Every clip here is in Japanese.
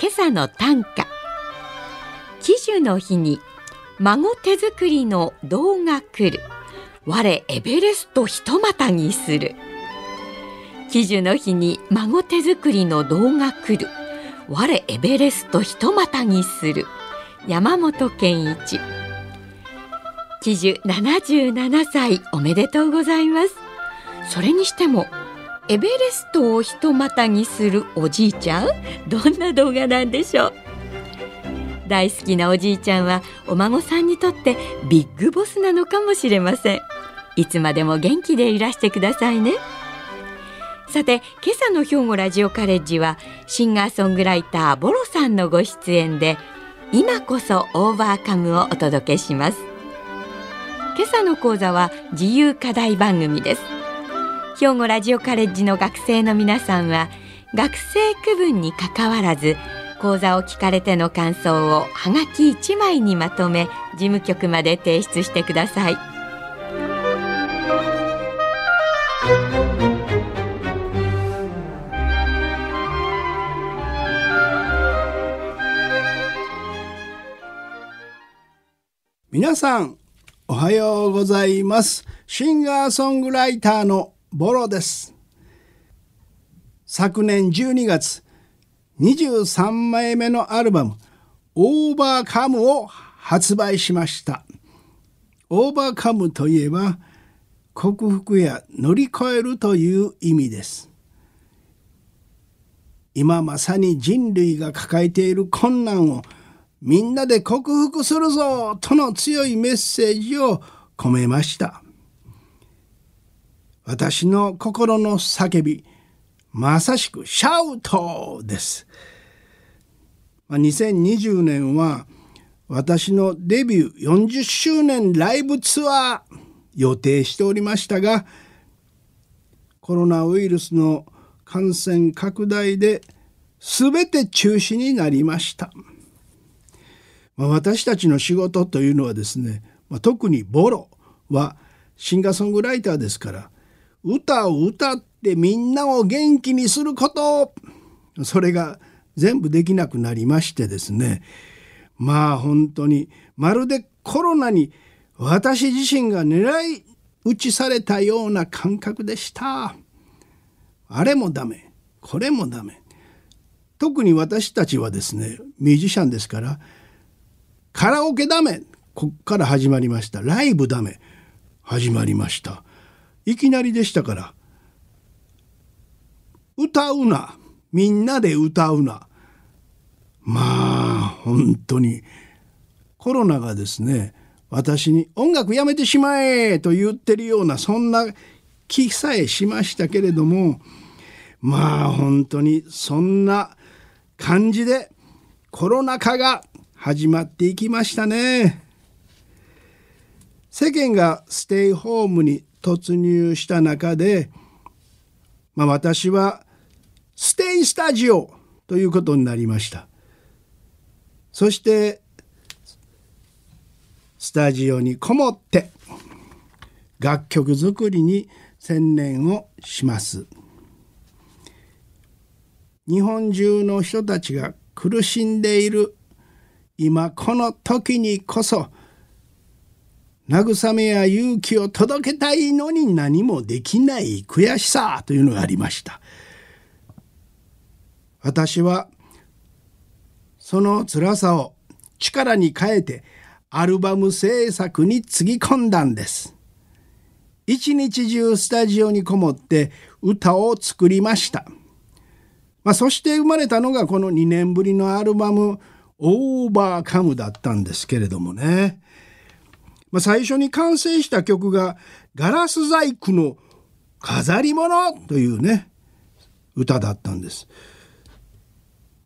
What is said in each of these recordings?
今朝の短歌。喜寿の日に孫手作りの動画来る。我エベレストひとまたぎする。喜寿の日に孫手作りの動画来る。我エベレストひとまたぎする。山本健一。喜寿77歳おめでとうございます。それにしてもエベレストをひとまたぎするおじいちゃん？どんな動画なんでしょう？大好きなおじいちゃんはお孫さんにとってビッグボスなのかもしれません。いつまでも元気でいらしてくださいね。さて今朝の兵庫ラジオカレッジはシンガーソングライターボロさんのご出演で今こそオーバーカムをお届けします。今朝の講座は自由課題番組です。兵庫ラジオカレッジの学生の皆さんは学生区分にかかわらず講座を聞かれての感想をはがき1枚にまとめ事務局まで提出してください。皆さんおはようございます。シンガーソングライターのボロです。昨年12月23枚目のアルバムオーバーカムを発売しました。オーバーカムといえば克服や乗り越えるという意味です。今まさに人類が抱えている困難をみんなで克服するぞとの強いメッセージを込めました。私の心の叫びまさしくシャウトです2020年は私のデビュー40周年ライブツアー予定しておりましたがコロナウイルスの感染拡大で全て中止になりました。ま、私たちの仕事というのはですね、ま、特にボロはシンガーソングライターですから歌を歌ってみんなを元気にすること。それが全部できなくなりましてですね。まあ本当にまるでコロナに私自身が狙い撃ちされたような感覚でした。あれもダメ。これもダメ。特に私たちはですねミュージシャンですからカラオケダメ。こっから始まりました。ライブダメ。始まりました。いきなりでしたから。歌うな。みんなで歌うな。まあ本当に。コロナがですね私に音楽やめてしまえと言ってるようなそんな気さえしましたけれどもまあ本当にそんな感じでコロナ禍が始まっていきましたね。世間がステイホームに突入した中で、まあ、私はステイスタジオということになりました。そしてスタジオにこもって楽曲作りに専念をします。日本中の人たちが苦しんでいる今この時にこそ慰めや勇気を届けたいのに何もできない悔しさというのがありました。私はその辛さを力に変えてアルバム制作につぎ込んだんです。一日中スタジオにこもって歌を作りました、まあ、そして生まれたのがこの2年ぶりのアルバムオーバーカムだったんですけれどもね、まあ、最初に完成した曲が「ガラス細工の飾り物」というね歌だったんです。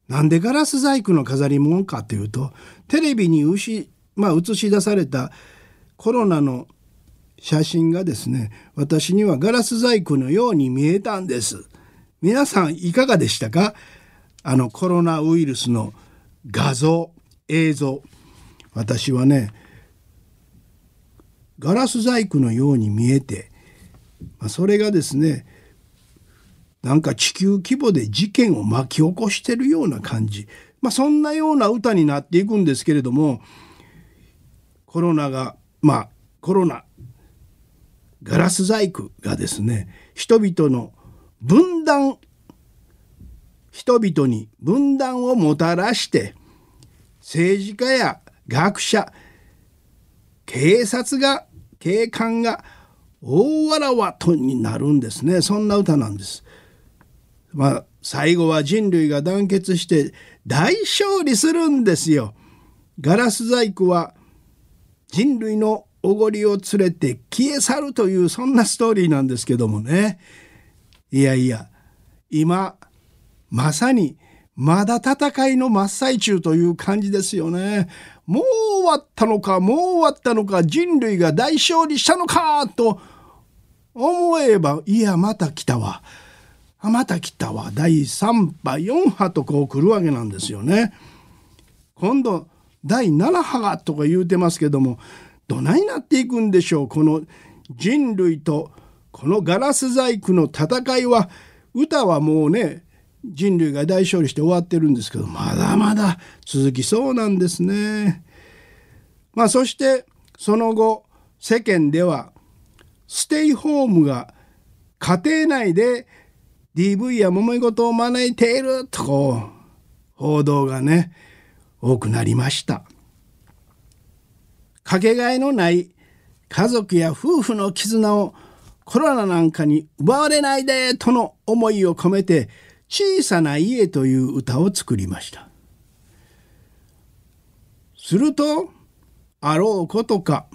なんでガラス細工の飾り物かというとテレビに牛、まあ、映し出されたコロナの写真がですね私にはガラス細工のように見えたんです。皆さんいかがでしたか？あのコロナウイルスの画像映像。私はねガラス細工のように見えてまそれがですねなんか地球規模で事件を巻き起こしてるような感じ、まあ、そんなような歌になっていくんですけれどもコロナがまあコロナガラス細工がですね人々の分断人々に分断をもたらして政治家や学者警察が警官が大わらわとになるんですねそんな歌なんです。まあ最後は人類が団結して大勝利するんですよ。ガラス細工は人類のおごりを連れて消え去るというそんなストーリーなんですけどもね。いやいや今まさにまだ戦いの真っ最中という感じですよね。もう終わったのかもう終わったのか人類が大勝利したのかと思えばいやまた来たわ。また来たわ第3波4波とこう来るわけなんですよね。今度第7波がとか言うてますけどもどないなっていくんでしょうこの人類とこのガラス細工の戦いは歌はもうね人類が大勝利して終わってるんですけどまだまだ続きそうなんですね。まあそしてその後世間ではステイホームが家庭内で DV や揉め事を招いているとこう報道がね多くなりましたかけがえのない家族や夫婦の絆をコロナなんかに奪われないでとの思いを込めて小さな家という歌を作りましたするとあろうことか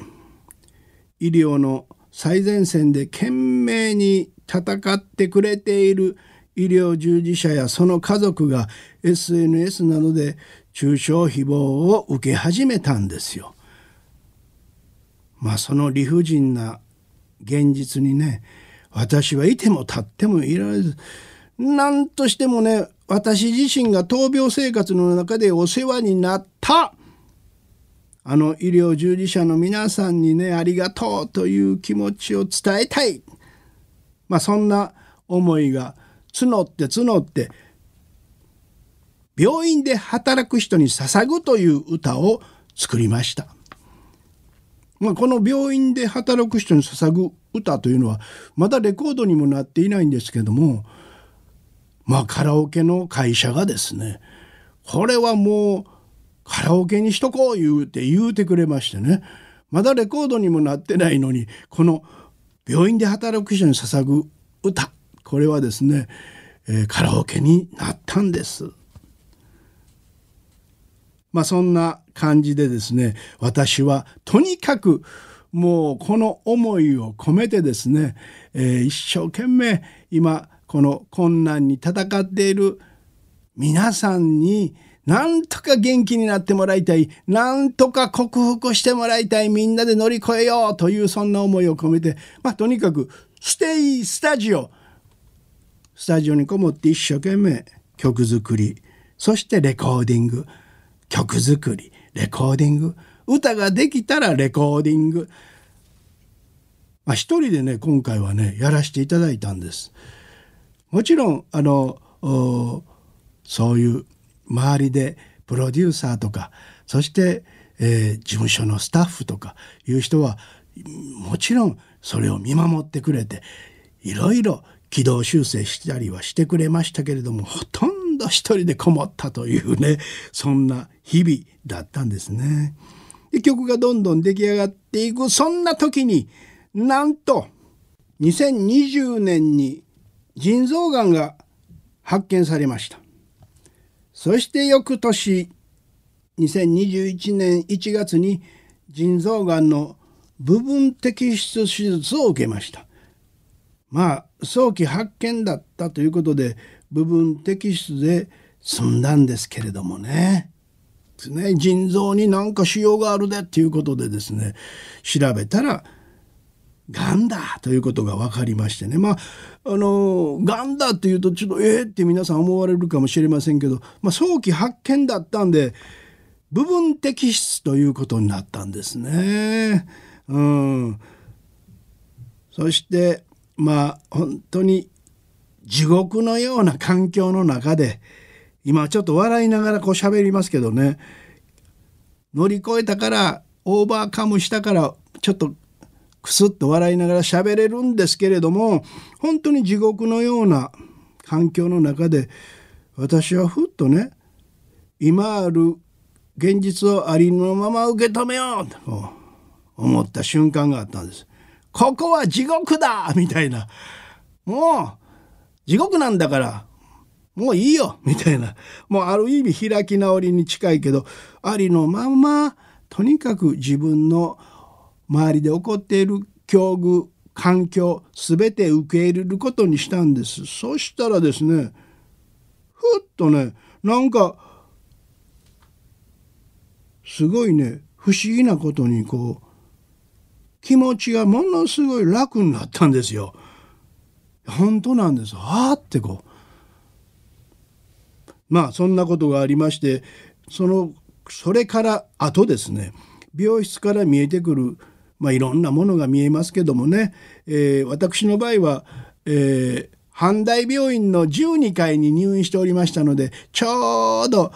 医療の最前線で懸命に戦ってくれている医療従事者やその家族が SNS などで中傷誹謗を受け始めたんですよ。まあその理不尽な現実にね私はいても立ってもいられず何としてもね私自身が闘病生活の中でお世話になったあの医療従事者の皆さんにねありがとうという気持ちを伝えたいまあ、そんな思いが募って募って病院で働く人に捧ぐという歌を作りました。まあ、この病院で働く人に捧ぐ歌というのはまだレコードにもなっていないんですけどもまあカラオケの会社がですねこれはもうカラオケにしとこう言うて言うてくれましてねまだレコードにもなってないのにこの「病院で働く人に捧ぐ歌これはですね、えー、カラオケになったんです。まあそんな感じでですね私はとにかくもうこの思いを込めてですね、えー、一生懸命今この困難に戦っている皆さんになんとか元気になってもらいたい。なんとか克服してもらいたい。みんなで乗り越えようというそんな思いを込めて、まあとにかくステイスタジオ。スタジオにこもって一生懸命曲作り、そしてレコーディング。曲作り、レコーディング。歌ができたらレコーディング。まあ一人でね、今回はね、やらせていただいたんです。もちろん、あの、そういう周りでプロデューサーとかそして、えー、事務所のスタッフとかいう人はもちろんそれを見守ってくれていろいろ軌道修正したりはしてくれましたけれどもほとんど一人でこもったというねそんな日々だったんですね。で曲がどんどん出来上がっていくそんな時になんと2020年に腎臓がんが発見されました。そして翌年2021年1月に腎臓がんの部分摘出手術を受けましたまあ早期発見だったということで部分摘出で済んだんですけれどもね。ね腎臓になんか腫瘍があるでっていうことでですね調べたらがんだということが分かりましてね。まああのがんだっていうとちょっとえー、って皆さん思われるかもしれませんけど、まあ、早期発見だったんで部分摘出ということになったんですね。うん、そしてまあ本当に地獄のような環境の中で今ちょっと笑いながらこう喋りますけどね。乗り越えたからオーバーカムしたからちょっとクスッと笑いながら喋れるんですけれども本当に地獄のような環境の中で私はふっとね今ある現実をありのまま受け止めようと思った瞬間があったんです。ここは地獄だみたいな。もう地獄なんだからもういいよみたいな。もうある意味開き直りに近いけどありのままとにかく自分の周りで起こっている境遇環境全て受け入れることにしたんです。そしたらですねふっとねなんかすごいね不思議なことにこう気持ちがものすごい楽になったんですよ。本当なんですあーってこうまあそんなことがありましてそのそれから後ですね病室から見えてくる、まあ、いろんなものが見えますけどもね、えー、私の場合は、えー、阪大病院の12階に入院しておりましたのでちょうど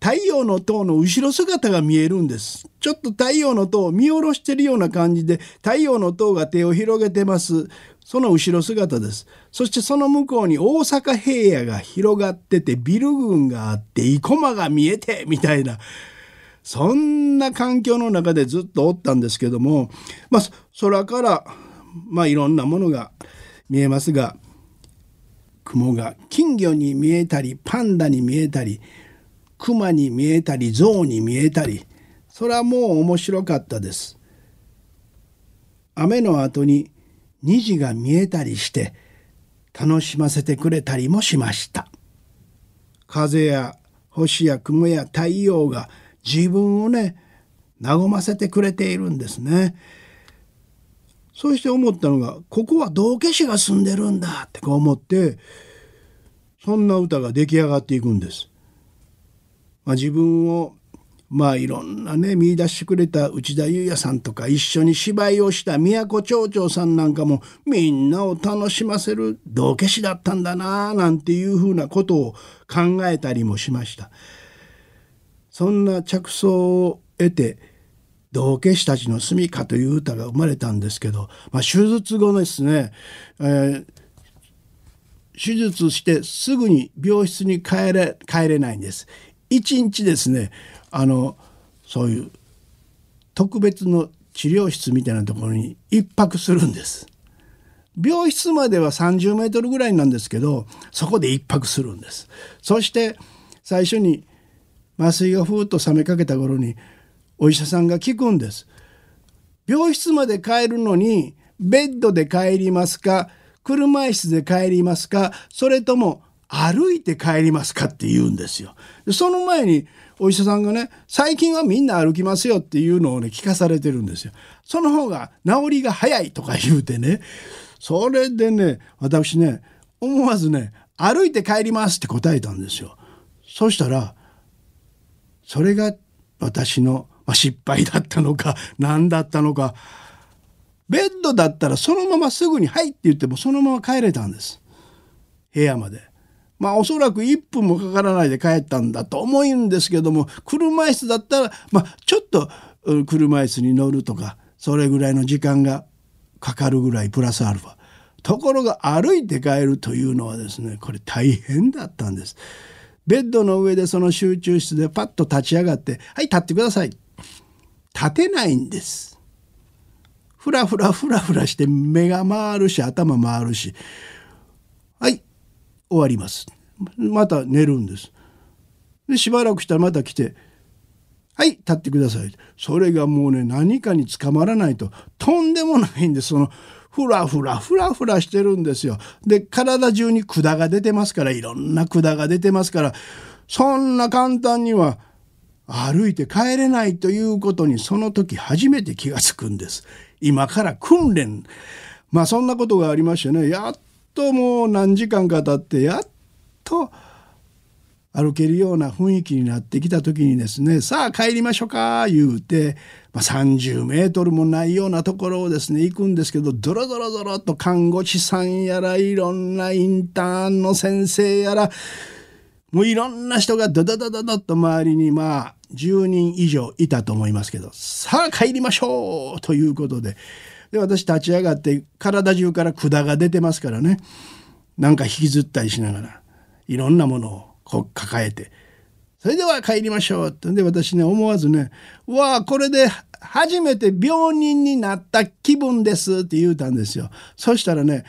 太陽の塔の後ろ姿が見えるんです。ちょっと太陽の塔を見下ろしてるような感じで太陽の塔が手を広げてます。その後ろ姿です。そしてその向こうに大阪平野が広がっててビル群があって生駒が見えてみたいな。そんな環境の中でずっとおったんですけどもまあ空からまあいろんなものが見えますが雲が金魚に見えたりパンダに見えたり熊に見えたり象に見えたりそれはもう面白かったです。雨の後に虹が見えたりして楽しませてくれたりもしました。風や星や雲や太陽が自分をね和ませてくれているんですね。そして思ったのがここは道化師が住んでるんだってこう思ってそんな歌が出来上がっていくんです。まあ、自分をまあいろんなね見出してくれた内田裕也さんとか一緒に芝居をした都町長さんなんかもみんなを楽しませる道化師だったんだなあなんていうふうなことを考えたりもしました。そんな着想を得て道化師たちの住みかという歌が生まれたんですけど、まあ、手術後ですね、えー、手術してすぐに病室に帰れ帰れないんです。一日ですねあのそういう特別の治療室みたいなところに一泊するんです。病室までは30メートルぐらいなんですけどそこで一泊するんです。そして最初に麻酔がふーっと冷めかけた頃にお医者さんが聞くんです。病室まで帰るのにベッドで帰りますか車椅子で帰りますかそれとも歩いて帰りますかって言うんですよ。その前にお医者さんがね最近はみんな歩きますよっていうのをね聞かされてるんですよ。その方が治りが早いとか言うてねそれでね私ね思わずね歩いて帰りますって答えたんですよ。そしたらそれが私の失敗だったのか 何だったのかベッドだったらそのまますぐに「はい」って言ってもそのまま帰れたんです部屋まで。まあおそらく1分もかからないで帰ったんだと思うんですけども車椅子だったら、まあ、ちょっと車椅子に乗るとかそれぐらいの時間がかかるぐらいプラスアルファ。ところが歩いて帰るというのはですねこれ大変だったんです。ベッドの上でその集中室でパッと立ち上がって「はい立ってください」立てないんです。ふらふらふらふらして目が回るし頭回るしはい終わります。また寝るんです。でしばらくしたらまた来て「はい立ってください」それがもうね何かにつかまらないととんでもないんです。そのふらふらふらふらしてるんですよ。で体中に管が出てますからいろんな管が出てますからそんな簡単には歩いて帰れないということにその時初めて気がつくんです。今から訓練まあそんなことがありましてねやっともう何時間か経ってやっと歩けるような雰囲気になってきた時にですねさあ帰りましょうか言うて、まあ、30メートルもないようなところをですね行くんですけどドロドロドロと看護師さんやらいろんなインターンの先生やらもういろんな人がドドドドドッと周りにまあ10人以上いたと思いますけどさあ帰りましょうということでで私立ち上がって体中から管が出てますからね。なんか引きずったりしながらいろんなものをこう抱えてそれでは帰りましょうってで私ね思わずね「うわあこれで初めて病人になった気分です」って言うたんですよ。そしたらね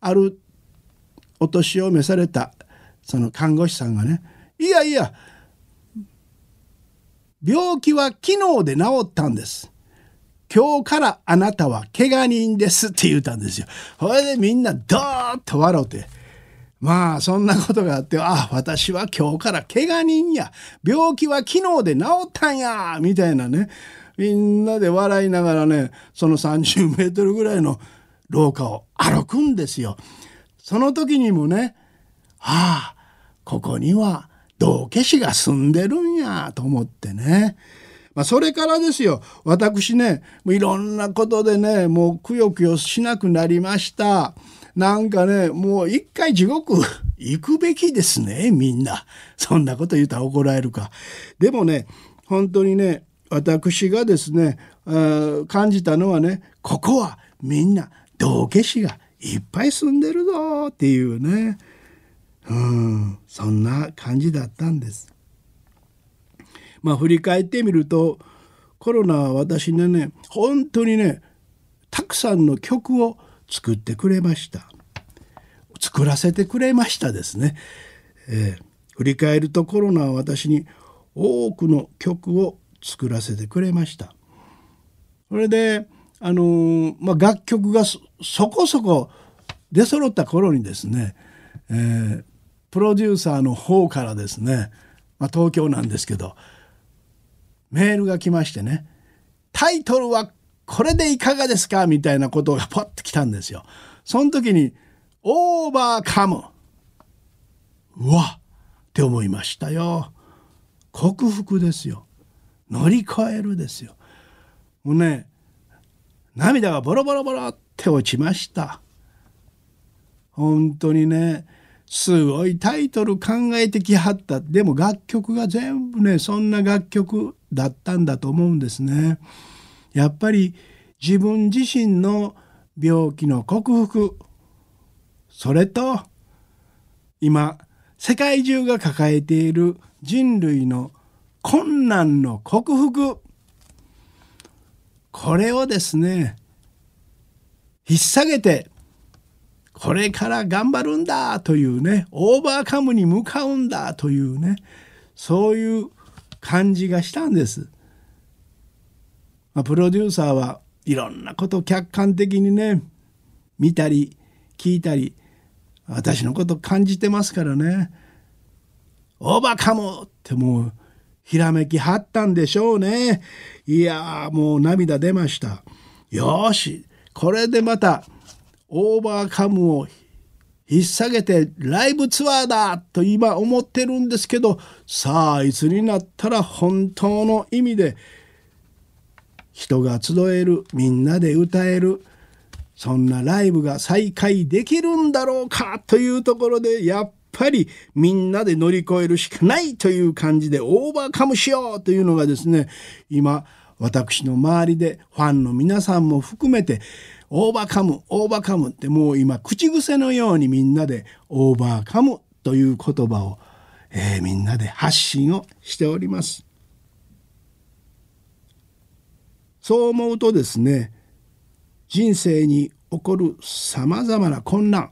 あるお年を召されたその看護師さんがね「いやいや病気は昨日で治ったんです。今日からあなたは怪我人です」って言うたんですよ。それでみんなドーッと笑うて。まあそんなことがあって ああ私は今日から怪我人や病気は昨日で治ったんやみたいなねみんなで笑いながらねその30メートルぐらいの廊下を歩くんですよ。その時にもねああここには道化師が住んでるんやと思ってね。まあ、それからですよ私ねいろんなことでねもうくよくよしなくなりました。なんかねもう一回地獄 行くべきですねみんな。そんなこと言うたら怒られるか。でもね本当にね私がですね感じたのはねここはみんな道化師がいっぱい住んでるぞっていうね。うんそんな感じだったんです。まあ振り返ってみるとコロナは私ねね本当にねたくさんの曲を作ってくれました。作らせてくれましたですね、えー、振り返るとコロナは私に多くの曲を作らせてくれました。それであのー、まあ、楽曲がそこそこ出揃った頃にですね、えー、プロデューサーの方からですね、まあ、東京なんですけどメールが来ましてねタイトルはこれでいかがですか？みたいなことがポッと来たんですよ。その時に、オーバーカム。うわって思いましたよ。克服ですよ。乗り越えるですよ。もうね、涙がボロボロボロって落ちました。本当にね、すごいタイトル考えてきはった。でも楽曲が全部ね、そんな楽曲だったんだと思うんですね。やっぱり自分自身の病気の克服それと今世界中が抱えている人類の困難の克服これをですね引っ提げてこれから頑張るんだというねオーバーカムに向かうんだというねそういう感じがしたんです。まあ、プロデューサーはいろんなことを客観的にね見たり聞いたり私のこと感じてますからね。オーバーカムってもうひらめきはったんでしょうね。いやもう涙出ました。よしこれでまたオーバーカムを引っ提げてライブツアーだと今思ってるんですけどさあいつになったら本当の意味で人が集えるみんなで歌えるそんなライブが再開できるんだろうかというところでやっぱりみんなで乗り越えるしかないという感じでオーバーカムしようというのがですね今私の周りでファンの皆さんも含めてオーバーカムオーバーカムってもう今口癖のようにみんなでオーバーカムという言葉を、えー、みんなで発信をしております。そう思うとですね人生に起こるさまざまな困難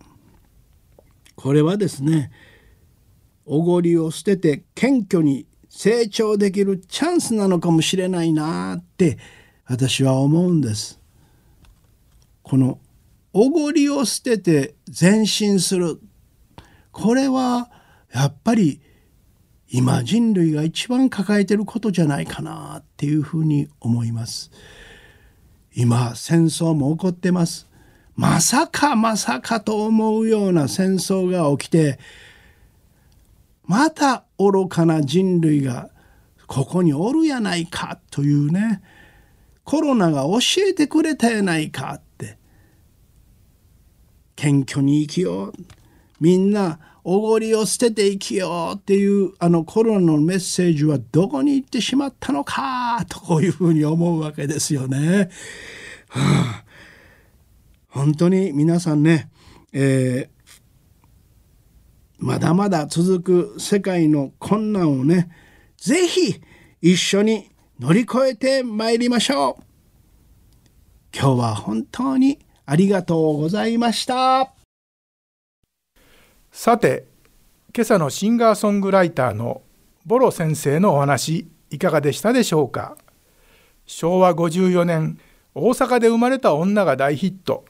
これはですねおごりを捨てて謙虚に成長できるチャンスなのかもしれないなって私は思うんです。このおごりを捨てて前進するこれはやっぱり今人類が一番抱えてることじゃないかなっていうふうに思います。今戦争も起こってます。まさかまさかと思うような戦争が起きてまた愚かな人類がここにおるやないかというねコロナが教えてくれたやないかって謙虚に生きようみんなおごりを捨てて生きようっていうあのコロナのメッセージはどこに行ってしまったのかとこういうふうに思うわけですよね。はあ、本当に皆さんね、えー、まだまだ続く世界の困難をね是非一緒に乗り越えてまいりましょう。今日は本当にありがとうございました。さて今朝のシンガーソングライターのボロ先生のお話いかがでしたでしょうか？昭和54年大阪で生まれた女が大ヒット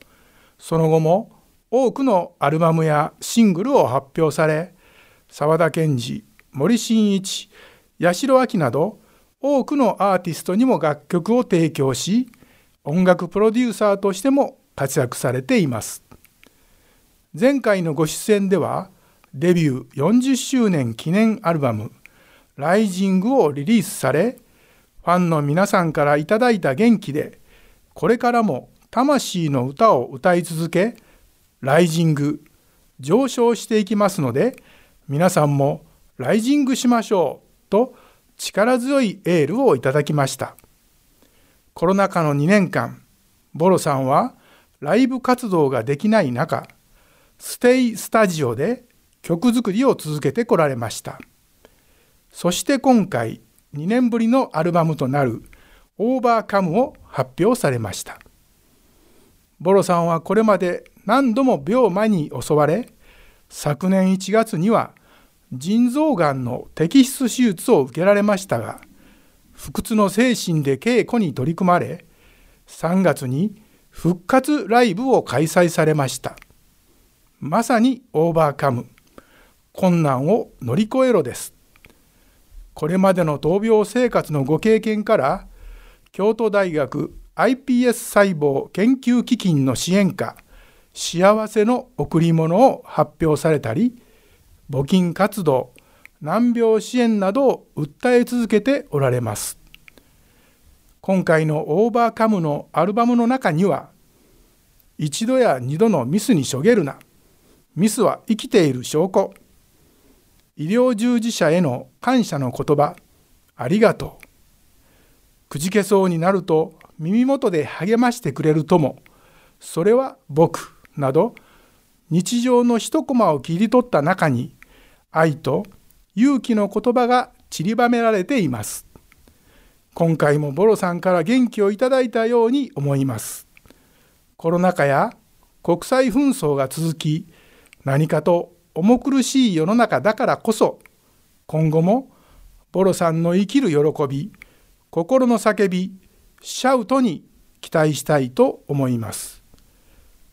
その後も多くのアルバムやシングルを発表され沢田研二森進一八代亜紀など多くのアーティストにも楽曲を提供し音楽プロデューサーとしても活躍されています。前回のご出演ではデビュー40周年記念アルバム「ライジング」をリリースされファンの皆さんからいただいた元気でこれからも魂の歌を歌い続けライジング上昇していきますので皆さんもライジングしましょうと力強いエールをいただきました。コロナ禍の2年間ボロさんはライブ活動ができない中ステイスタジオで曲作りを続けてこられましたそして今回2年ぶりのアルバムとなる「オーバーカム」を発表されましたボロさんはこれまで何度も病魔に襲われ昨年1月には腎臓がんの摘出手術を受けられましたが不屈の精神で稽古に取り組まれ3月に復活ライブを開催されました。まさにオーバーカム。困難を乗り越えろです。これまでの闘病生活のご経験から京都大学 iPS 細胞研究基金の支援下幸せの贈り物を発表されたり募金活動難病支援などを訴え続けておられます。今回のオーバーカムのアルバムの中には一度や二度のミスにしょげるな。ミスは生きている証拠。医療従事者への感謝の言葉。ありがとう。くじけそうになると耳元で励ましてくれる友。それは僕。など日常の一コマを切り取った中に愛と勇気の言葉が散りばめられています。今回もボロさんから元気をいただいたように思います。コロナ禍や国際紛争が続き何かと重苦しい世の中だからこそ今後もボロさんの生きる喜び心の叫びシャウトに期待したいと思います。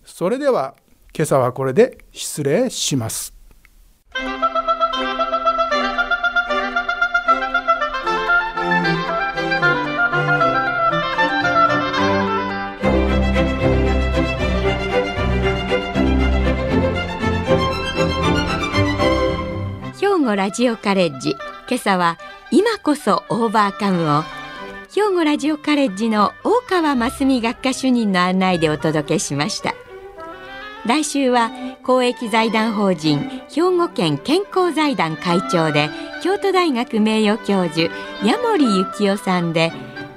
それでは今朝はこれで失礼します。庫ラジオカレッジ。今朝は今こそオーバーカムを兵庫ラジオカレッジの大川真澄学科主任の案内でお届けしました。来週は公益財団法人兵庫県健康財団会長で京都大学名誉教授矢森幸夫さんで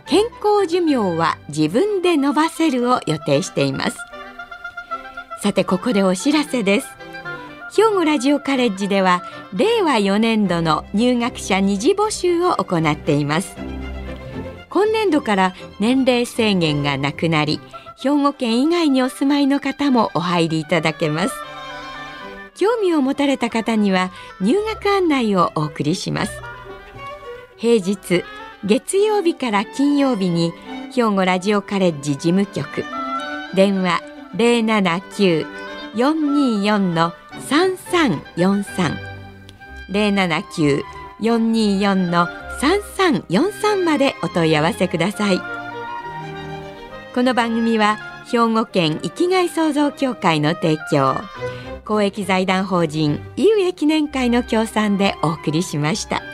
健康寿命は自分で伸ばせるを予定しています。さてここでお知らせです。兵庫ラジオカレッジでは令和4年度の入学者二次募集を行っています。今年度から年齢制限がなくなり兵庫県以外にお住まいの方もお入りいただけます。興味を持たれた方には入学案内をお送りします。平日月曜日から金曜日に兵庫ラジオカレッジ事務局。電話零七九四二四の三三四三零七九四二四の三三四三までお問い合わせくださいこの番組は兵庫県生きがい創造協会の提供公益財団法人井上記念会の協賛でお送りしました。